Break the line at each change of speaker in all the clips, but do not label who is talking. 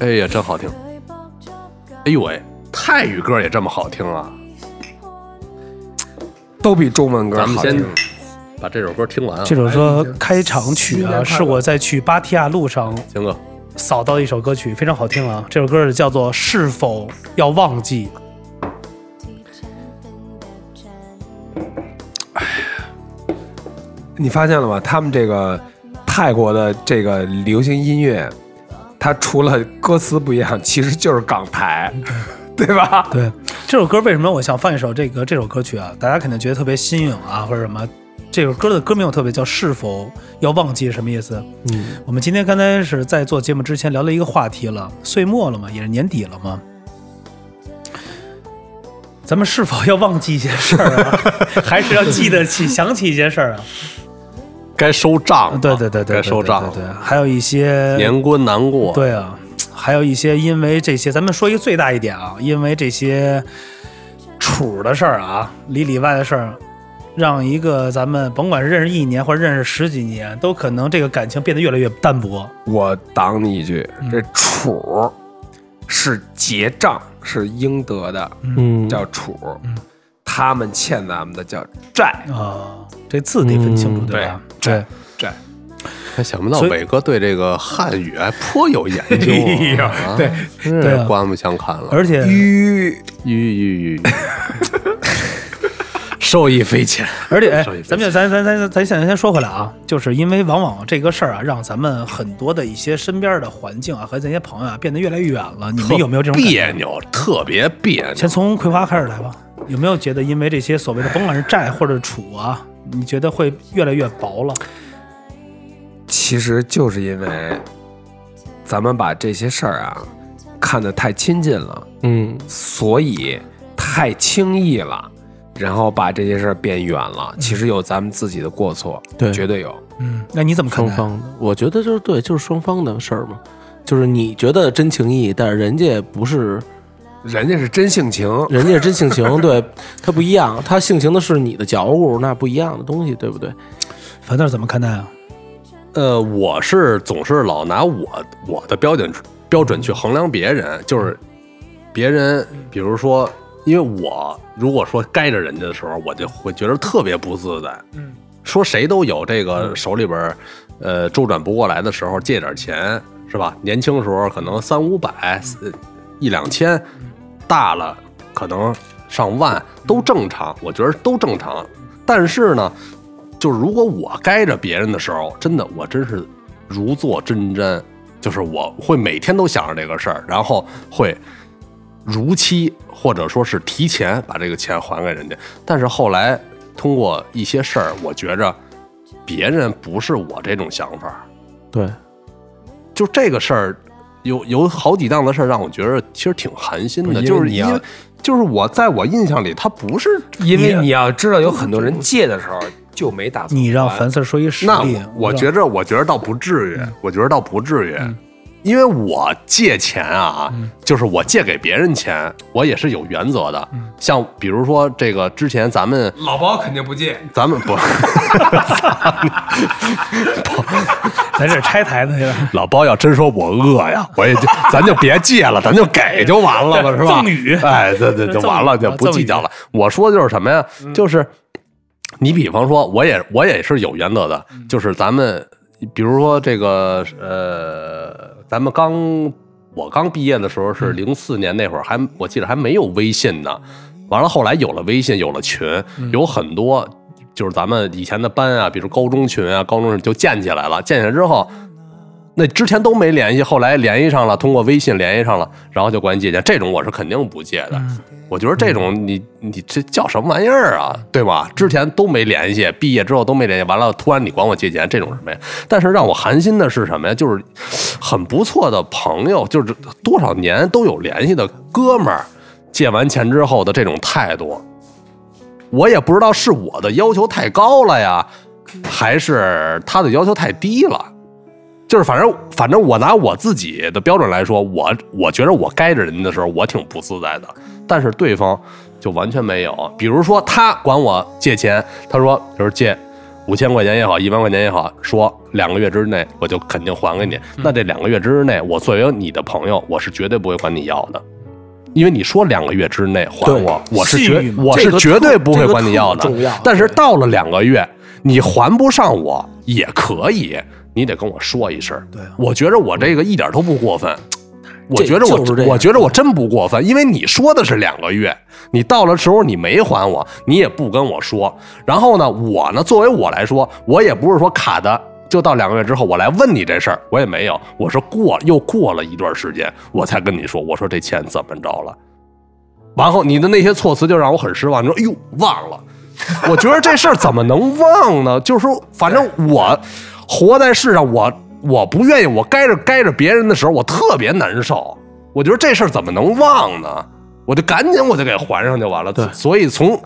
哎呀，真好听！哎呦喂，泰语歌也这么好听啊！
都比中文歌
咱们先
好听。
把这首歌听完啊，
这首歌开场曲啊，是我在去芭提雅路上
行哥，
扫到的一首歌曲，非常好听啊。这首歌是叫做《是否要忘记》。
你发现了吗？他们这个泰国的这个流行音乐，它除了歌词不一样，其实就是港台，对吧？
对，这首歌为什么我想放一首这个这首歌曲啊？大家肯定觉得特别新颖啊，或者什么。这首歌的歌名我特别叫“是否要忘记”什么意思？
嗯，
我们今天刚才是在做节目之前聊了一个话题了，岁末了嘛，也是年底了嘛，咱们是否要忘记一些事儿啊？还是要记得起、想起一些事儿啊？
该收账了，
对对对对，
该收账了，
对对，还有一些
年关难过，
对啊，还有一些因为这些，咱们说一个最大一点啊，因为这些处的事儿啊，里里外的事儿，让一个咱们甭管是认识一年或者认识十几年，都可能这个感情变得越来越淡薄。
我挡你一句，这处是结账，是应得的，
嗯，
叫处。他们欠咱们的叫债，
啊，这字得分清楚，
嗯
对吧？
债债。
还想不到伟哥对这个汉语还颇有研究
哎呀
啊，
对，
真
对
刮目相看了。
而且
吁，
吁吁吁，受益匪浅。
而且，咱们就咱咱咱咱现在先说回来啊，就是因为往往这个事儿啊，让咱们很多的一些身边的环境啊和这些朋友啊变得越来越远了。你们有没有这种
别扭？特别别扭。
先从葵花开始来吧，有没有觉得因为这些所谓的甭管是债或者处啊，你觉得会越来越薄了？
其实就是因为咱们把这些事儿啊看得太亲近了，
嗯，
所以太轻易了，然后把这些事儿变远了。其实有咱们自己的过错，
对
绝对有。
嗯，那你怎么看待？
双方的，我觉得就是对，就是双方的事儿嘛。就是你觉得真情意，但是人家不是，
人家是真性情，
人家是真性情，对他不一样，他性情的是你的觉悟，那不一样的东西，对不对？
樊豆怎么看待啊？
呃，我是总是老拿我我的标准标准去衡量别人，就是别人，比如说，因为我如果说该着人家的时候，我就会觉得特别不自在。
嗯，
说谁都有这个手里边，呃，周转不过来的时候借点钱，是吧？年轻时候可能三五百、四一两千，大了可能上万都正常，我觉得都正常。但是呢，就是如果我该着别人的时候，真的我真是如坐针毡，就是我会每天都想着这个事儿，然后会如期或者说是提前把这个钱还给人家。但是后来通过一些事儿，我觉着别人不是我这种想法，
对，
就这个事儿。有有好几档的事儿让我觉得其实挺寒心的，就是因为就是我在我印象里，他不是
因为你要知道，有很多人借的时候就没打算
你让
还
樊四说一实
那
例，
我觉
得
着，我觉得倒不至于，我觉得倒不至于，因为我借钱啊，就是我借给别人钱，我也是有原则的。像比如说这个之前咱们
老包肯定不借，
咱们不
咱这拆台子去了。
老包要真说我饿呀，我也就 咱就别借了，咱就给就完了吧，是吧？
赠与
哎，对对，就完了，就不计较了。我说的就是什么呀？就是你比方说，我也我也是有原则的，就是咱们比如说这个呃，咱们刚我刚毕业的时候是零四年那会儿，还我记得还没有微信呢。完了，后来有了微信，有了群，有很多就是咱们以前的班啊，比如高中群啊，高中就建起来了。建起来之后，那之前都没联系，后来联系上了，通过微信联系上了，然后就管你借钱，这种我是肯定不借的。我觉得这种你你这叫什么玩意儿啊，对吧？之前都没联系，毕业之后都没联系，完了突然你管我借钱，这种什么呀？但是让我寒心的是什么呀？就是很不错的朋友，就是多少年都有联系的哥们儿，借完钱之后的这种态度，我也不知道是我的要求太高了呀，还是他的要求太低了。就是反正反正我拿我自己的标准来说，我我觉得我该着人家的时候，我挺不自在的。但是对方就完全没有。比如说他管我借钱，他说就是借五千块钱也好，一万块钱也好，说两个月之内我就肯定还给你。那这两个月之内，我作为你的朋友，我是绝对不会管你要的，因为你说两个月之内还我，我是绝我是绝对不会管你要的。但是到了两个月，你还不上我也可以，你得跟我说一声。
对啊
我觉着我这个一点都不过分。我觉着
就是这样
我，我觉着我真不过分，因为你说的是两个月，你到了时候你没还我，你也不跟我说。然后呢，我呢，作为我来说，我也不是说卡的，就到两个月之后我来问你这事儿，我也没有，我是过又过了一段时间，我才跟你说，我说这钱怎么着了。然后你的那些措辞就让我很失望，你说哎呦忘了，我觉得这事儿怎么能忘呢？就是说，反正我活在世上，我我不愿意，我该着该着别人的时候，我特别难受。我觉得这事儿怎么能忘呢？我就赶紧我就给还上就完了。
对
所以从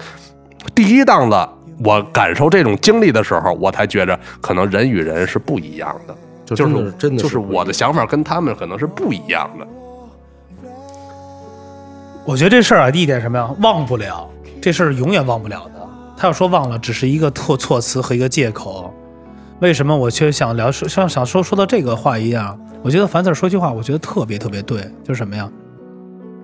第一档子我感受这种经历的时候，我才觉着可能人与人是不一样的，
就
是
真的
就是我的想法跟他们可能是不一样的。
我觉得这事儿啊，第一点什么呀，忘不了，这事儿永远忘不了的。他要说忘了，只是一个措措辞和一个借口。为什么我却想聊说像想说说到这个话一样？我觉得樊 Sir 说句话，我觉得特别特别对，就是什么呀？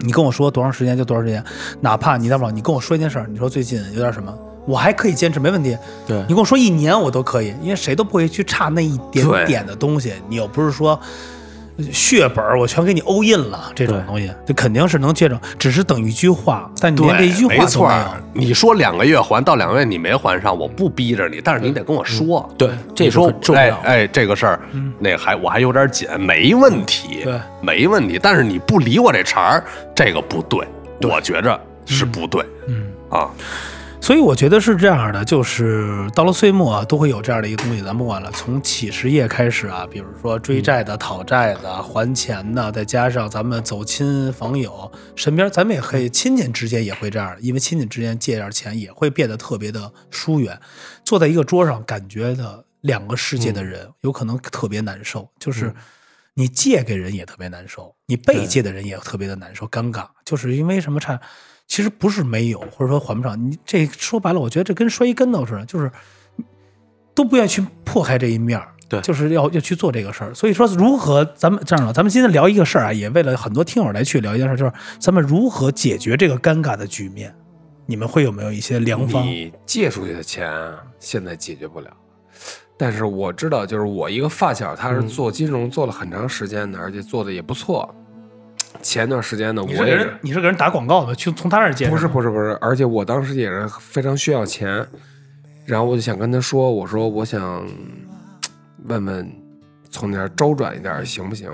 你跟我说多长时间就多长时间，哪怕你待会儿你跟我说一件事儿，你说最近有点什么，我还可以坚持，没问题。
对
你跟我说一年我都可以，因为谁都不会去差那一点点的东西。你又不是说呃血本儿我全给你欧印了，这种东西，这肯定是能借着，只是等一句话，但你连这一句话都
没错。你说两个月还到两个月你没还上，我不逼着你，但是你得跟我说。
对，这个
你说
重要。
哎哎，这个事儿，那还我还有点紧，没问题，
对，
没问题。但是你不理我这茬儿，这个不对，我觉着是不对，
嗯，
啊。
所以我觉得是这样的，就是到了岁末啊，都会有这样的一个东西。咱不管了，从起始业开始啊，比如说追债的、讨债的、还钱的，再加上咱们走亲访友，身边咱们也可以亲戚之间也会这样，因为亲戚之间借点钱也会变得特别的疏远。坐在一个桌上，感觉的两个世界的人，有可能特别难受，就是。你借给人也特别难受，你被借的人也特别的难受、尴尬，就是因为什么差？其实不是没有，或者说还不上。你这说白了，我觉得这跟摔一跟头似的，就是都不愿意去破开这一面儿
对
就是要要去做这个事儿。所以说，如何咱们这样了，咱们今天聊一个事儿啊，也为了很多听友来去聊一件事儿，就是咱们如何解决这个尴尬的局面。你们会有没有一些良方？
你借出去的钱啊现在解决不了，但是我知道，就是我一个发小，他是做金融做了很长时间的，而且做的也不错。前段时间呢，
你是给人
我也是
你是给人打广告的，去从他那儿借
不是不是不是，而且我当时也是非常需要钱，然后我就想跟他说，我说我想问问从你那儿周转一点行不行？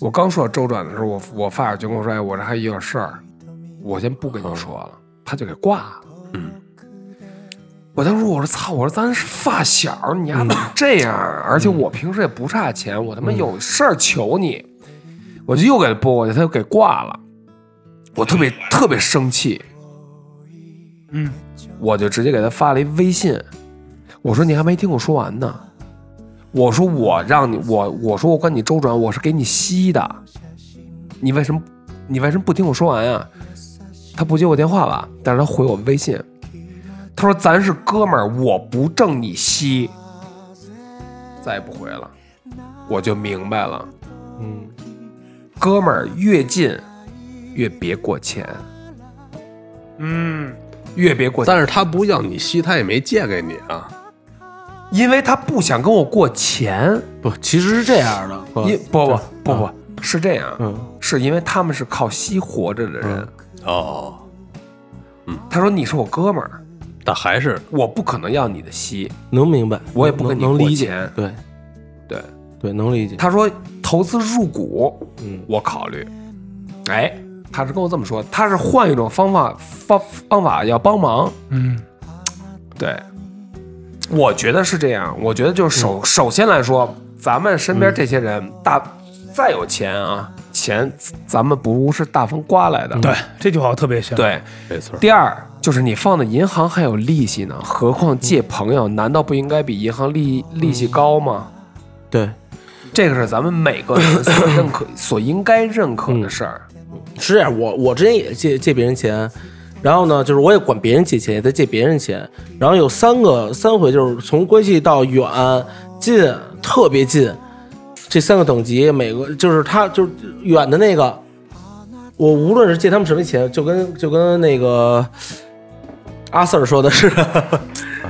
我刚说到周转的时候，我我发小就跟我说：“哎，我这还有点事儿，我先不跟你说了。”他就给挂了。
嗯，
我当时我说：“操！我说咱是发小，你丫怎么这样？而且我平时也不差钱，我他妈有事儿求你。”我就又给他拨过去，他又给挂了。我特别特别生气，
嗯，
我就直接给他发了一微信，我说你还没听我说完呢，我说我让你我我说我管你周转，我是给你吸的，你为什么你为什么不听我说完呀？他不接我电话吧，但是他回我微信，他说咱是哥们儿，我不挣你吸，再也不回了，我就明白了，
嗯，
哥们儿越近越别过钱，
嗯，
越别过钱。
但是他不要你吸，他也没借给你啊。
因为他不想跟我过钱，
不，其实是这样的，
因不不不不是这样，
嗯，
是因为他们是靠吸活着的人。
哦，嗯。
他说你是我哥们儿，
但还是
我不可能要你的吸。
能明白，
我也不跟你过
能能理解
钱，
对。
对，
对，能理解，
他说投资入股，
嗯
我考虑。哎，他是跟我这么说，他是换一种方法方方法要帮忙。
嗯，
对，我觉得是这样。我觉得就是首、首先来说，咱们身边这些人、大再有钱啊，钱咱们不是大风刮来的。
对，这句话我特别像。，
对，
没错。
第二就是你放在银行还有利息呢，何况借朋友，难道不应该比银行利利息高吗？
对，
这个是咱们每个人所 认可、所应该认可的事儿。
是这样。我我之前也借借别人钱，然后呢，就是我也管别人借钱，也在借别人钱。然后有三个三回，就是从关系到远、近、特别近这三个等级，每个就是他就是远的那个，我无论是借他们什么钱，就跟就跟那个阿 Sir 说的是，
啊，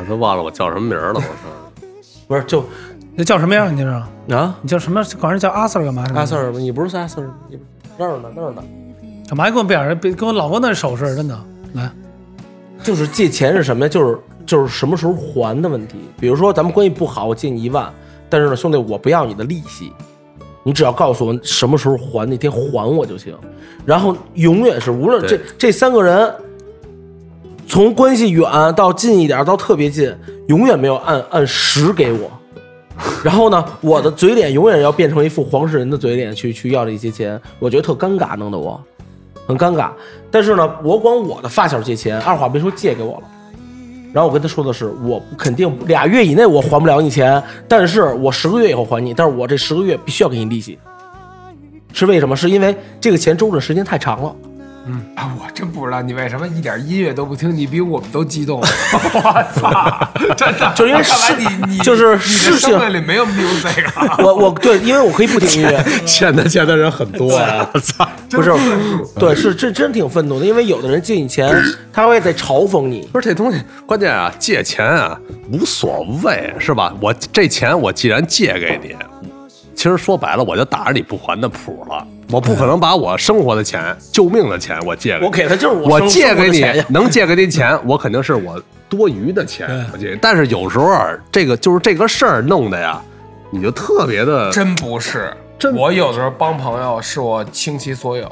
都忘了我叫什么名儿了，我操！
不是就
那叫什么呀？你这是？
啊
你叫什么？管人叫阿 Sir 干嘛？
阿 Sir，你不是阿 Sir，你那儿呢那儿呢。
干嘛跟我别人别跟我老公那手势？真的来，
就是借钱是什么呀？就是就是什么时候还的问题。比如说咱们关系不好，我借你一万，但是呢，兄弟，我不要你的利息，你只要告诉我什么时候还，那天还我就行。然后永远是无论这这三个人，从关系远到近一点到特别近，永远没有按按时给我。然后呢，我的嘴脸永远要变成一副黄世仁的嘴脸去去要这些钱，我觉得特尴尬，弄得我很尴尬。但是呢，我管我的发小借钱，二话没说借给我了。然后我跟他说的是，我肯定俩月以内我还不了你钱，但是我十个月以后还你，但是我这十个月必须要给你利息。是为什么？是因为这个钱周转时间太长了。
啊，我真不知道你为什么一点音乐都不听，你比我们都激动。我操，真的，
就因为
看来
是
你你
就是事情
生命里没有 music 啊。
我我对，因为我可以不听音乐，
欠他钱的人很多啊！我操！
不是，对，是真真挺愤怒的，因为有的人借你钱，他会在嘲讽你。
不是这东西，关键啊，借钱啊无所谓是吧？我这钱我既然借给你，其实说白了，我就打着你不还的谱了。我不可能把我生活的钱、救命的钱我借给你
我给他就是
我
生
借给你能借给你钱，我肯定是我多余的钱我借。但是有时候啊这个就是这个事儿弄的呀，你就特别的
真不是，
真
我有的时候帮朋友是我倾其所有，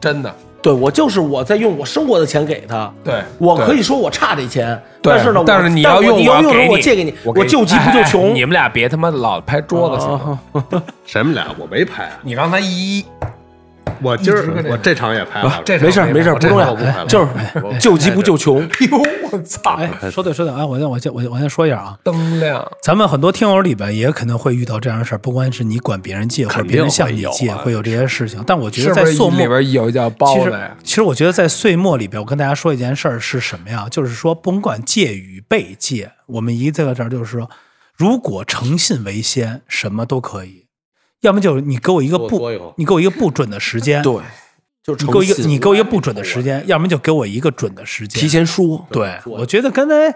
真的。
对我就是我在用我生活的钱给他。
对
我可以说我差这钱，但是呢，我
但是你要用，
你要用的时
我给
候我借给你，
我
我救急不救
哎哎
穷。
你们俩别他妈老拍桌子行吗？
什么俩我没拍啊，
你刚才一
我今儿我这场也拍了，
这
没事儿没事儿，不重要
不拍了，
就是救急不救穷。
呦我操，
哎，说对说对，哎，我先我先我我先说一下啊，
灯亮。
咱们很多听友里边也可能会遇到这样的事儿，不管是你管别人借，或者别人向你借，
啊
会有这些事情。但我觉得在岁末
里边有叫包
其实
子呀？
其实我觉得在岁末里边，我跟大家说一件事儿是什么呀？就是说，甭管借与被借，我们一在这儿就是说，如果诚信为先，什么都可以。要么就是你给我一个不你给我一个不准的时间，
对，就
你给我一个你给我一个不准的时间，要么就给我一个准的时间。
提前说。
对，我觉得刚才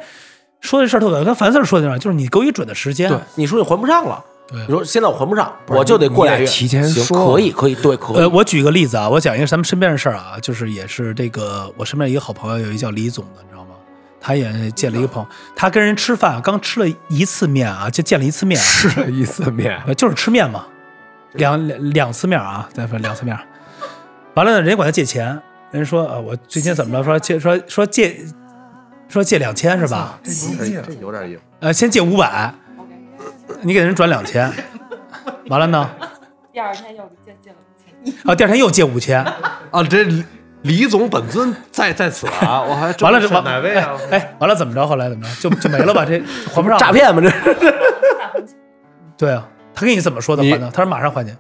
说这事儿特别，跟樊四儿说的那样，就是你给我一准的时间。
对，你说你还不上了，
对
你说现在我还不上，我就得过俩月。
提前说
可以可以，对，可
呃，我举个例子啊，我讲一个咱们身边的事儿啊，就是也是这个我身边一个好朋友，有一叫李总的，你知道吗？他也见了一个朋友，他跟人吃饭，刚吃了一次面啊，就见了一次面啊，
吃了一次面，
呃，就是吃面嘛，两两两次面啊，再说两次面。完了呢，人家管他借钱，人家说呃，我最近怎么了？说借说说借说借两千是吧？
这这有点意思。
呃，先借五百，你给人转两千，完了呢，
第二天又借借了五千，
啊，第二天又借五千，
啊，这李李总本尊在在此啊，我还
完了这完
哪位啊？
哎，哎完了怎么着？后来怎么着？就就没了吧？这 还不上
诈？骗吗？这
对啊，他跟你怎么说的
你
还的？他说马上还你。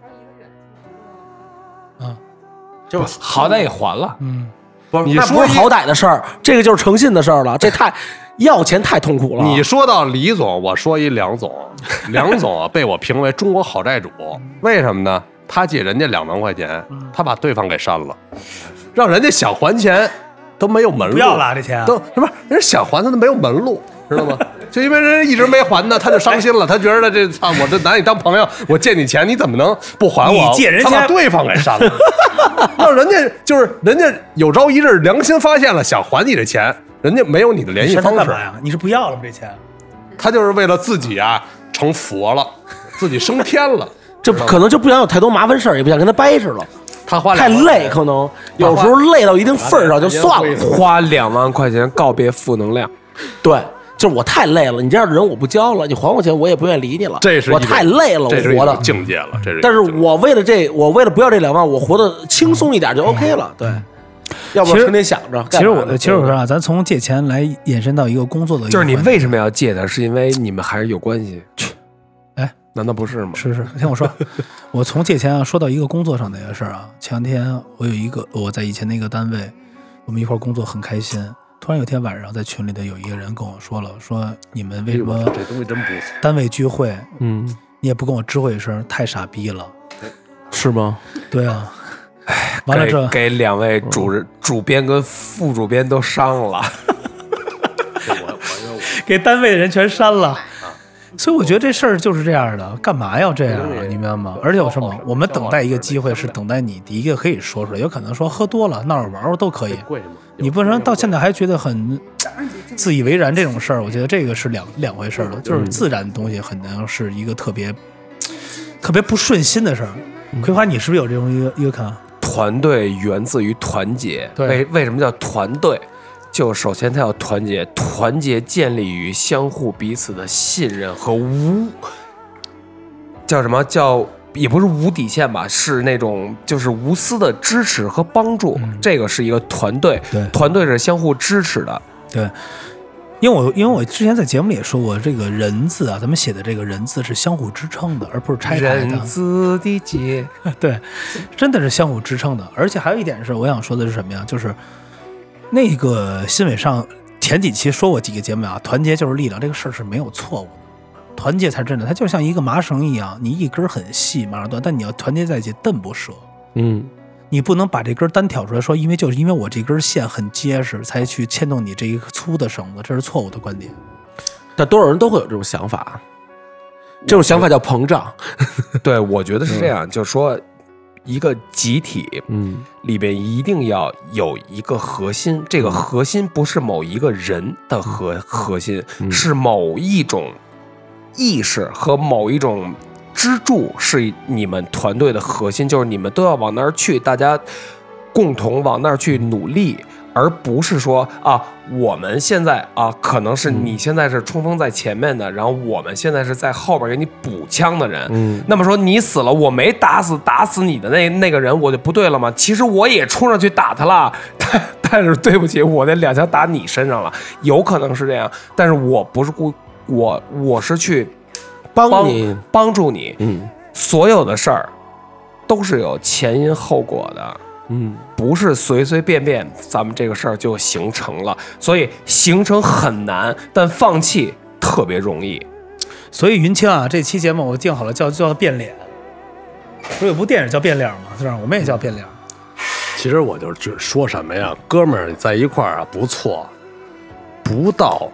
就
好歹也还了。
嗯，
不是
你说
不是好歹的事儿，这个就是诚信的事儿了。这太要钱太痛苦了。
你说到李总，我说一梁总，梁总啊被我评为中国好债主，为什么呢？他借人家两万块钱，他把对方给删了，让人家想还钱都没有门路，
不要了这钱
都不是人家想还他都没有门路，知道吗？就因为人家一直没还呢，他就伤心了，他觉得这操，我这拿你当朋友，我借你钱，你怎么能不还我？
你借人
他把对方给删了，让人家就是人家有朝一日良心发现了，想还你这钱，人家没有你的联系方式
干嘛，呀？你是不要了吗？这钱？
他就是为了自己啊成佛了，自己升天了。
这可能就不想有太多麻烦事儿，也不想跟他掰扯了，
他花
太累，可能有时候累到一定份儿上就算了。
花两万块钱告别负能量，
对，就是我太累了，你这样的人我不交了，你还我钱我也不愿意理你了。我
这是我
太累了，我活的。
境界了，这是。
但是我为了这，我为了不要这两万，我活得轻松一点就 OK 了。对，要不
其实
成天想着。
其实我其实我说啊，咱从借钱来延伸到一个工作的
就是你为什么要借他？是因为你们还是有关系？
哎，
难道不是吗？
是是，听我说，我从借钱啊说到一个工作上的一个事儿啊。前两天我有一个我在以前那个单位，我们一块儿工作很开心。突然有天晚上，在群里的有一个人跟我说了，说你们为什么
这东西真不错？
单位聚会，
嗯，
你也不跟我知会一声，太傻逼了。
是吗？
对啊，哎完了
给
这
给两位主任主编跟副主编都删了。
我我
给单位的人全删了。所以我觉得这事儿就是这样的，干嘛要这样啊？你明白吗？而且有什么？我们等待一个机会，是等待你第一个可以说出来，有可能说喝多了闹着玩玩都可以。你不能到现在还觉得很自以为然这种事儿，我觉得这个是两两回事儿了。就是自然的东西，很难是一个特别特别不顺心的事儿。葵花，你是不是有这种一个一个看法？
团队源自于团结，
对
为为什么叫团队？就首先他要团结，团结建立于相互彼此的信任和无叫什么叫也不是无底线吧，是那种就是无私的支持和帮助，这个是一个团队，
对
团队是相互支持的，
对，因为我因为我之前在节目里也说过，这个人字啊，咱们写的这个人字是相互支撑的，而不是拆台
人
的。
字的结，
对，真的是相互支撑的。而且还有一点是，我想说的是什么呀？就是那个新闻上前几期说过几个节目啊，团结就是力量，这个事儿是没有错误的。团结才是真的，它就像一个麻绳一样，你一根很细，马上断，但你要团结在一起，蹬不折。
嗯，
你不能把这根单挑出来，说因为就是因为我这根线很结实，才去牵动你这一个粗的绳子，这是错误的观点。
但多少人都会有这种想法，这种想法叫膨胀。
对我觉得是这样，就是说一个集体，
嗯
里边一定要有一个核心，这个核心不是某一个人的核核心，是某一种意识和某一种支柱，是你们团队的核心，就是你们都要往那儿去，大家共同往那儿去努力。而不是说啊，我们现在啊，可能是你现在是冲锋在前面的，然后我们现在是在后边给你补枪的人。
嗯，
那么说你死了，我没打死打死你的那那个人，我就不对了吗？其实我也冲上去打他了，但但是对不起，我那两枪打你身上了，有可能是这样，但是我不是故我我是去帮
帮你，
帮助你，
嗯
所有的事儿都是有前因后果的。
嗯，
不是随随便便咱们这个事儿就形成了，所以形成很难，但放弃特别容易。
所以云清啊，这期节目我定好了叫叫变脸，不是有部电影叫变脸吗？是吧？我们也叫变脸。
其实我就是说什么呀，哥们儿在一块儿啊不错，不到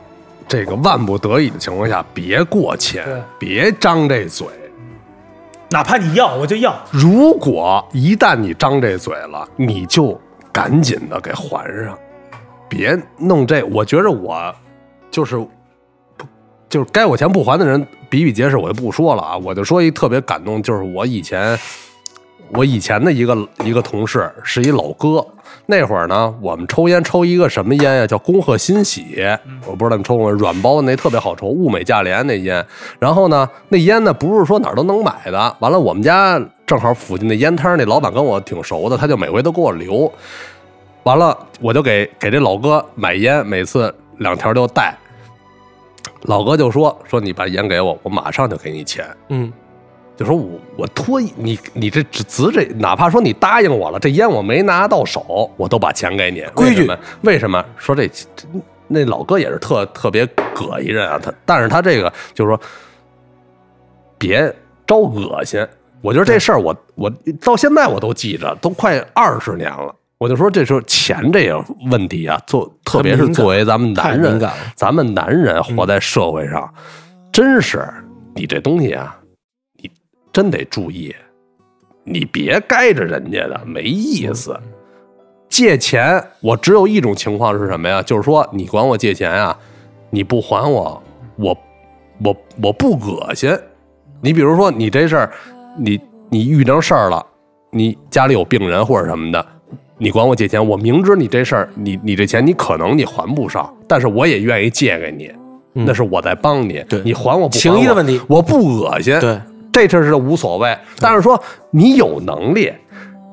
这个万不得已的情况下，别过
谦，
别张这嘴。
哪怕你要，我就要。
如果一旦你张这嘴了，你就赶紧的给还上，别弄这。我觉着我就是不就是该我钱不还的人比比皆是，我就不说了啊。我就说一特别感动，就是我以前我以前的一个一个同事是一老哥，那会儿呢，我们抽烟抽一个什么烟呀？叫恭贺新喜，我不知道你抽过没软包的那特别好抽，物美价廉那烟。然后呢，那烟呢不是说哪儿都能买的。完了，我们家正好附近的烟摊儿那老板跟我挺熟的，他就每回都给我留。完了，我就给给这老哥买烟，每次两条就带。老哥就说说你把烟给我，我马上就给你钱。
嗯，
就说我我托你你这只只这，哪怕说你答应我了，这烟我没拿到手，我都把钱给你。
规矩
为什么？为什么？说这这那老哥也是特特别膈应人啊，他但是他这个就是说别招恶心。我觉得这事儿我我到现在我都记着，都快二十年了。我就说这时候钱这个问题啊，做特别是作为咱们男人咱们男人活在社会上，真是你这东西啊，你真得注意，你别该着人家的，没意思。借钱，我只有一种情况是什么呀？就是说你管我借钱啊，你不还我，我我我不恶心。你比如说你这事儿，你你遇着事儿了，你家里有病人或者什么的，你管我借钱，我明知你这事儿，你你这钱你可能你还不上，但是我也愿意借给你，那是我在帮你，
对
你还我不还我
情谊的问题
我不恶心，
对，
这事是无所谓。但是说你有能力，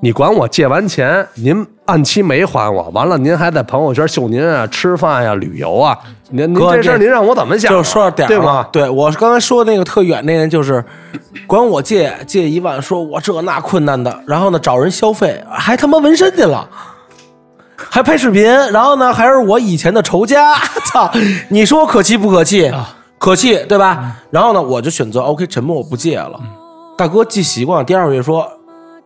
你管我借完钱，您按期没还我，完了您还在朋友圈秀您啊吃饭呀、旅游啊，您您
哥这
这事儿您让我怎么想啊？
就说到点儿了
对吗？
对我刚才说那个特远那人，就是管我借借一万，说我这那困难的，然后呢找人消费，还他妈纹身去了。还拍视频，然后呢，还是我以前的仇家，操！你说可气不可气？可气，对吧？然后呢，我就选择 OK 沉默，我不借了。大哥记习惯了，第二个月说。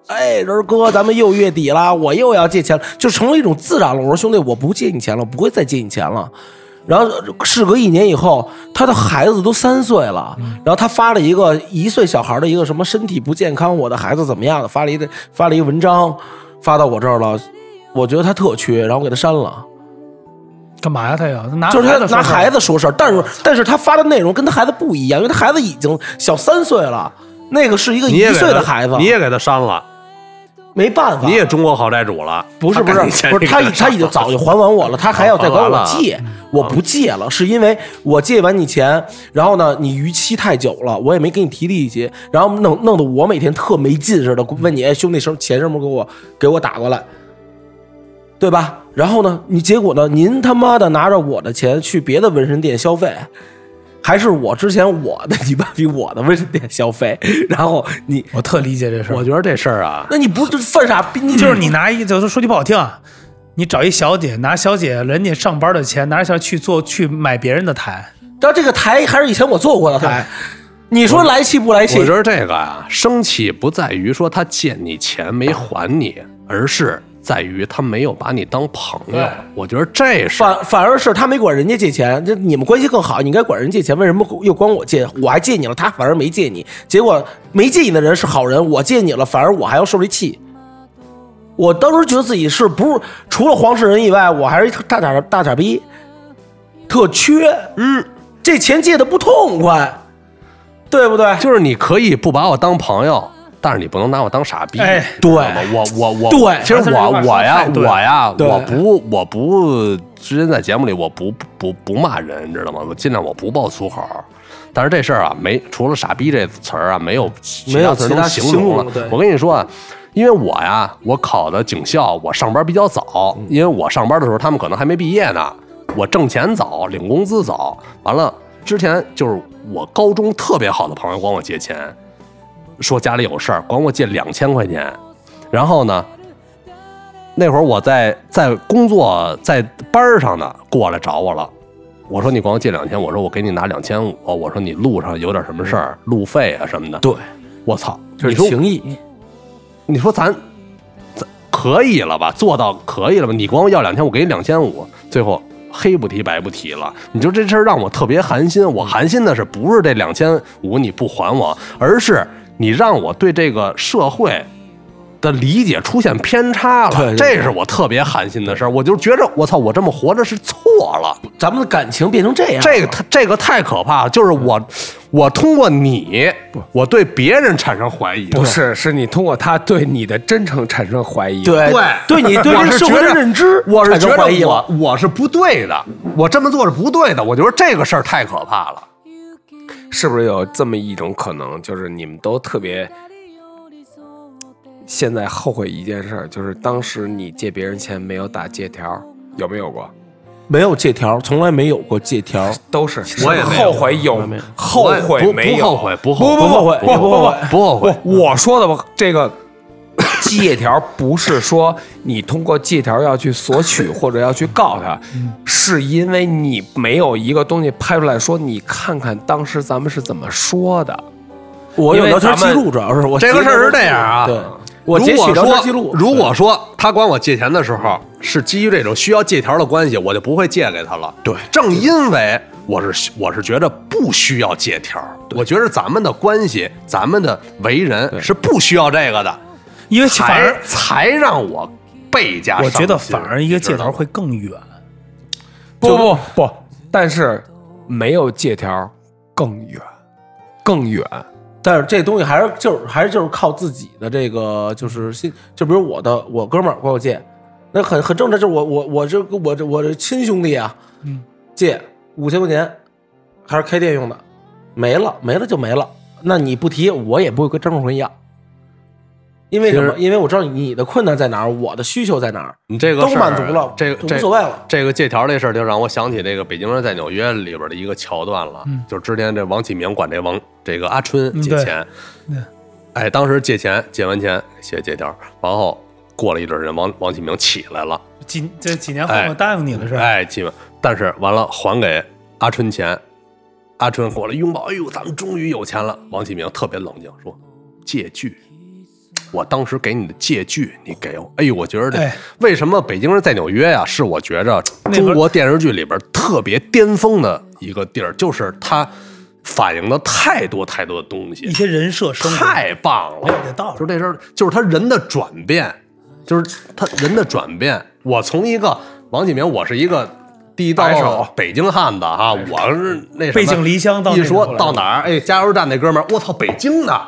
哎，仁哥，咱们又月底了，我又要借钱了，就成了一种自然了。我说兄弟，我不借你钱了，不会再借你钱了。然后事隔一年以后，他的孩子都三岁了，然后他发了一个一岁小孩的一个什么身体不健康，我的孩子怎么样的，发了一个发了一个文章，发到我这儿了。我觉得他特缺，然后我给他删了。
干嘛呀？他呀，拿
就是他拿孩
子
子说事儿，但是但是他发的内容跟他孩子不一样，因为他孩子已经小三岁了，那个是一个一岁的孩子，
你也给他删了，
没办法，
你也中国好债主了。
不是不是不是，他已他已经早就还完我了，他还要 再管我借，我不借了，是因为我借完你钱，然后呢，你逾期太久了，我也没给你提利息，然后弄弄得我每天特没劲似的，问你，哎兄弟，什么钱什么给我给我打过来，对吧？然后呢，你结果呢，您他妈的拿着我的钱去别的纹身店消费。还是我之前我的你爸比我的纹身店消费，然后你，
我特理解这事儿。
我觉得这事儿啊，
那你不是犯傻逼？你
就是你拿一，就是说句不好听啊，你找一小姐，拿小姐人家上班的钱，拿着钱去做去买别人的台，
但这个台还是以前我做过的台，你说来气不来气
我？觉得这个啊，生气不在于说他借你钱没还你，而是在于他没有把你当朋友。我觉得这是
反反而是他没管人家借钱，这你们关系更好，你应该管人借钱，为什么又管我借？我还借你了，他反而没借你，结果没借你的人是好人，我借你了，反而我还要受这气。我当时觉得自己是不是除了黄世仁以外，我还是一大傻大傻逼，特缺，嗯，这钱借的不痛快，对不对？
就是你可以不把我当朋友，但是你不能拿我当傻逼。
哎
对
吗我我我，
对
其实我我呀我呀，我不我不之前在节目里我不不不骂人，你知道吗？我尽量我不爆粗口。但是这事儿啊，没除了“傻逼”这词儿啊，没有其他词儿能
形
形容了
容。
我跟你说啊，因为我呀，我考的警校，我上班比较早，因为我上班的时候他们可能还没毕业呢。我挣钱早，领工资早，完了之前就是我高中特别好的朋友管我借钱，说家里有事儿，管我借两千块钱。然后呢，那会儿我在在工作在班儿上呢，过来找我了。我说你管我借两千，我说我给你拿两千五，我说你路上有点什么事儿，路费啊什么的。
对，
我操，
这
你说
是情谊。
你说咱咱可以了吧？做到可以了吧？你管我要两千，我给你两千五，最后黑不提白不提了。你就这事儿让我特别寒心。我寒心的是不是这两千五你不还我，而是你让我对这个社会。的理解出现偏差了，
对对
这是我特别寒心的事儿。我就觉着，我操，我这么活着是错了。
咱们的感情变成这样，
这个太这个太可怕了，就是我，我通过你，我对别人产生怀疑，
不是，是你通过他对你的真诚产生怀疑。
对
对
对你对这个社会的认知，
我是觉得我。我是不对的，我这么做是不对的。我觉得这个事儿太可怕了。
是不是有这么一种可能，就是你们都特别现在后悔一件事儿，就是当时你借别人钱没有打借条，有没有过？
没有借条，从来没有过借条。
都是，
我也
后悔有，后悔
不
没有，
不后悔，不后悔
不后悔
不
不后悔
不后悔。
我说的吧，这个借条不是说你通过借条要去索取或者要去告他，是因为你没有一个东西拍出来说，你看看当时咱们是怎么说的。
我有聊天记录，主要是我
这个事儿是这样啊
对，我截取
如果说
聊天记录。
如果说他管我借钱的时候是基于这种需要借条的关系，我就不会借给他了。
对
正因为我是我是觉得不需要借条，我觉得咱们的关系，咱们的为人是不需要这个的，
因为反而
才让我倍加。
我觉得反而一个借条会更远。
不不不，但是没有借条更远，更远。
但是这东西还是就是还是就是靠自己的这个就是心，就比如我的我哥们儿管我借，那很很正常，就是我我我这我这我这亲兄弟啊，
嗯，
借五千块钱，还是开店用的，没了没了就没了，那你不提我也不会跟张仲辉要，因为什么？因为我知道你的困难在哪儿，我的需求在哪儿，
你这个都
满足了，
这个这
无所谓了。
这个借条这事儿就让我想起那个《北京人在纽约》里边的一个桥段了，嗯就是之前这王启明管这王这个阿春借钱，
嗯
哎，当时借钱借完钱写借条，然后过了一阵儿，人王王启明起来了，
几这几年后
哎
我答应你了是吧？
哎，基本，但是完了还给阿春钱，阿春过来拥抱，哎呦，咱们终于有钱了。王启明特别冷静说：“借据，我当时给你的借据，你给我。哎呦，我觉得这、
哎
为什么北京人在纽约呀？是我觉着中国电视剧里边特别巅峰的一个地儿，就是它反映了太多太多的东西
一，些人设
太棒了。
没有这道理
就这事儿，就是他人的转变，就是他人的转变。我从一个王启明，我是一个地道北京汉子哈，我是那什么
背井离乡到
一说到哪儿，哎，加油站那哥们儿，我操，北京的，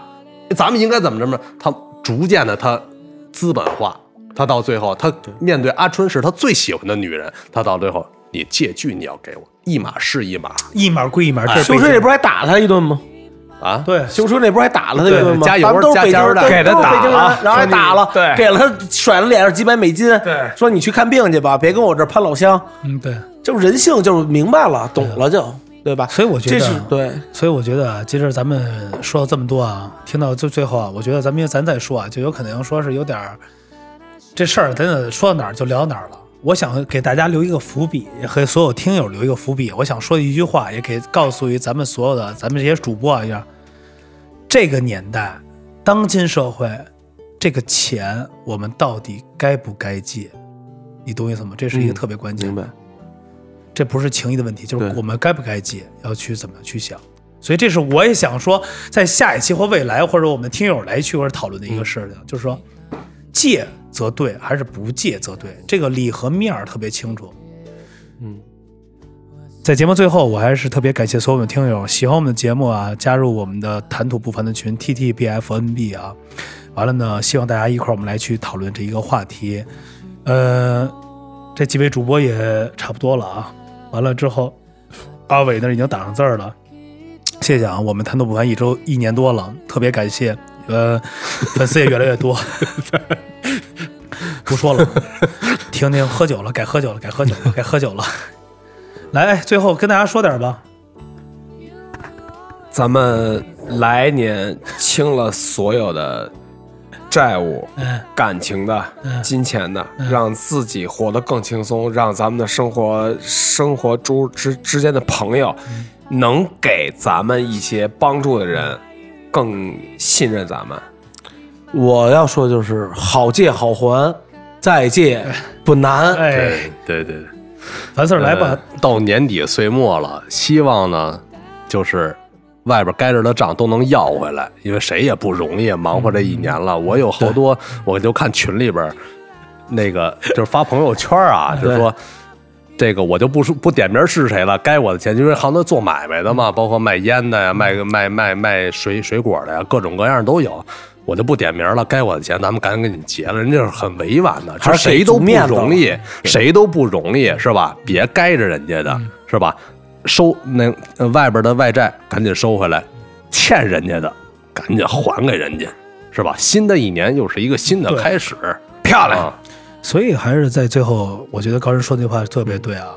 咱们应该怎么着么？他逐渐的他资本化，他到最后，他面对阿春是他最喜欢的女人，他到最后，你借据你要给我一码是一码。
一码归一码，
修车那不是还打了他一顿吗？
啊，
对。
修车那不是还打了他一顿吗？
对加油
咱们都是北京人，
加加油站
都
给他打了
然后还打了，
对。
给了他甩了脸上几百美金，
对。
说你去看病去吧，别跟我这儿攀老乡。
嗯对，
就人性，就是明白了，懂了就，对吧？
所以我觉
这
得
是对，
所以我觉得啊，接着咱们说了这么多啊，听到最最后啊，我觉得咱们咱再说啊，就有可能说是有点儿这事儿，咱得说到哪儿就聊到哪儿了。我想给大家留一个伏笔，也和所有听友留一个伏笔。我想说的一句话，也给告诉于咱们所有的咱们这些主播啊一样，这个年代，当今社会，这个钱我们到底该不该借？你懂我意思吗？这是一个特别关键的。
明白。
这不是情谊的问题，就是我们该不该借，要去怎么去想。所以这是我也想说，在下一期或未来，或者我们听友来去或者讨论的一个事情，就是说，借则对，还是不借则对，这个理和面儿特别清楚。
嗯，
在节目最后，我还是特别感谢所有的听友，喜欢我们的节目啊，加入我们的谈吐不凡的群 T T B F N B 啊。完了呢，希望大家一块儿我们来去讨论这一个话题。呃，这几位主播也差不多了啊。完了之后，阿伟那已经打上字儿了，谢谢啊！我们谈吐不凡一周一年多了，特别感谢，呃，粉丝也越来越多。不说了，婷婷喝酒了，该喝酒了，该喝酒了，该喝酒了。来，最后跟大家说点吧。
咱们来年清了所有的债务、
嗯
感情的、
嗯
金钱的，让自己活得更轻松，让咱们的生活生活中之之间的朋友，
嗯
能给咱们一些帮助的人，更信任咱们。
我要说的就是好借好还，再借 不难。
哎，
对对对。
完事儿来吧
呃。到年底岁末了，希望呢，就是外边该着的账都能要回来，因为谁也不容易，忙活这一年了。我有好多，我就看群里边那个就是发朋友圈啊，就是说。这个我就不说不点名是谁了，该我的钱，因为好多做买卖的嘛，包括卖烟的呀，卖卖卖卖水水果的呀，各种各样都有，我就不点名了。该我的钱，咱们赶紧给你结了，人家是很委婉的，
还是
谁都不容易，谁都不容易，是吧？别该着人家的，是吧？收那外边的外债赶紧收回来欠人家的赶紧还给人家是吧？新的一年又是一个新的开始
漂亮。
所以还是在最后我觉得高人说那话特别对啊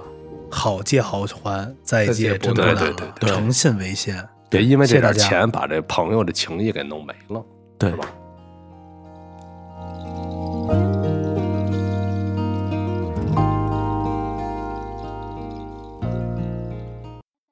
好借好还再借
不难
诚信为先。
别因为这点钱把这朋友的情谊给弄没了
对。
吧？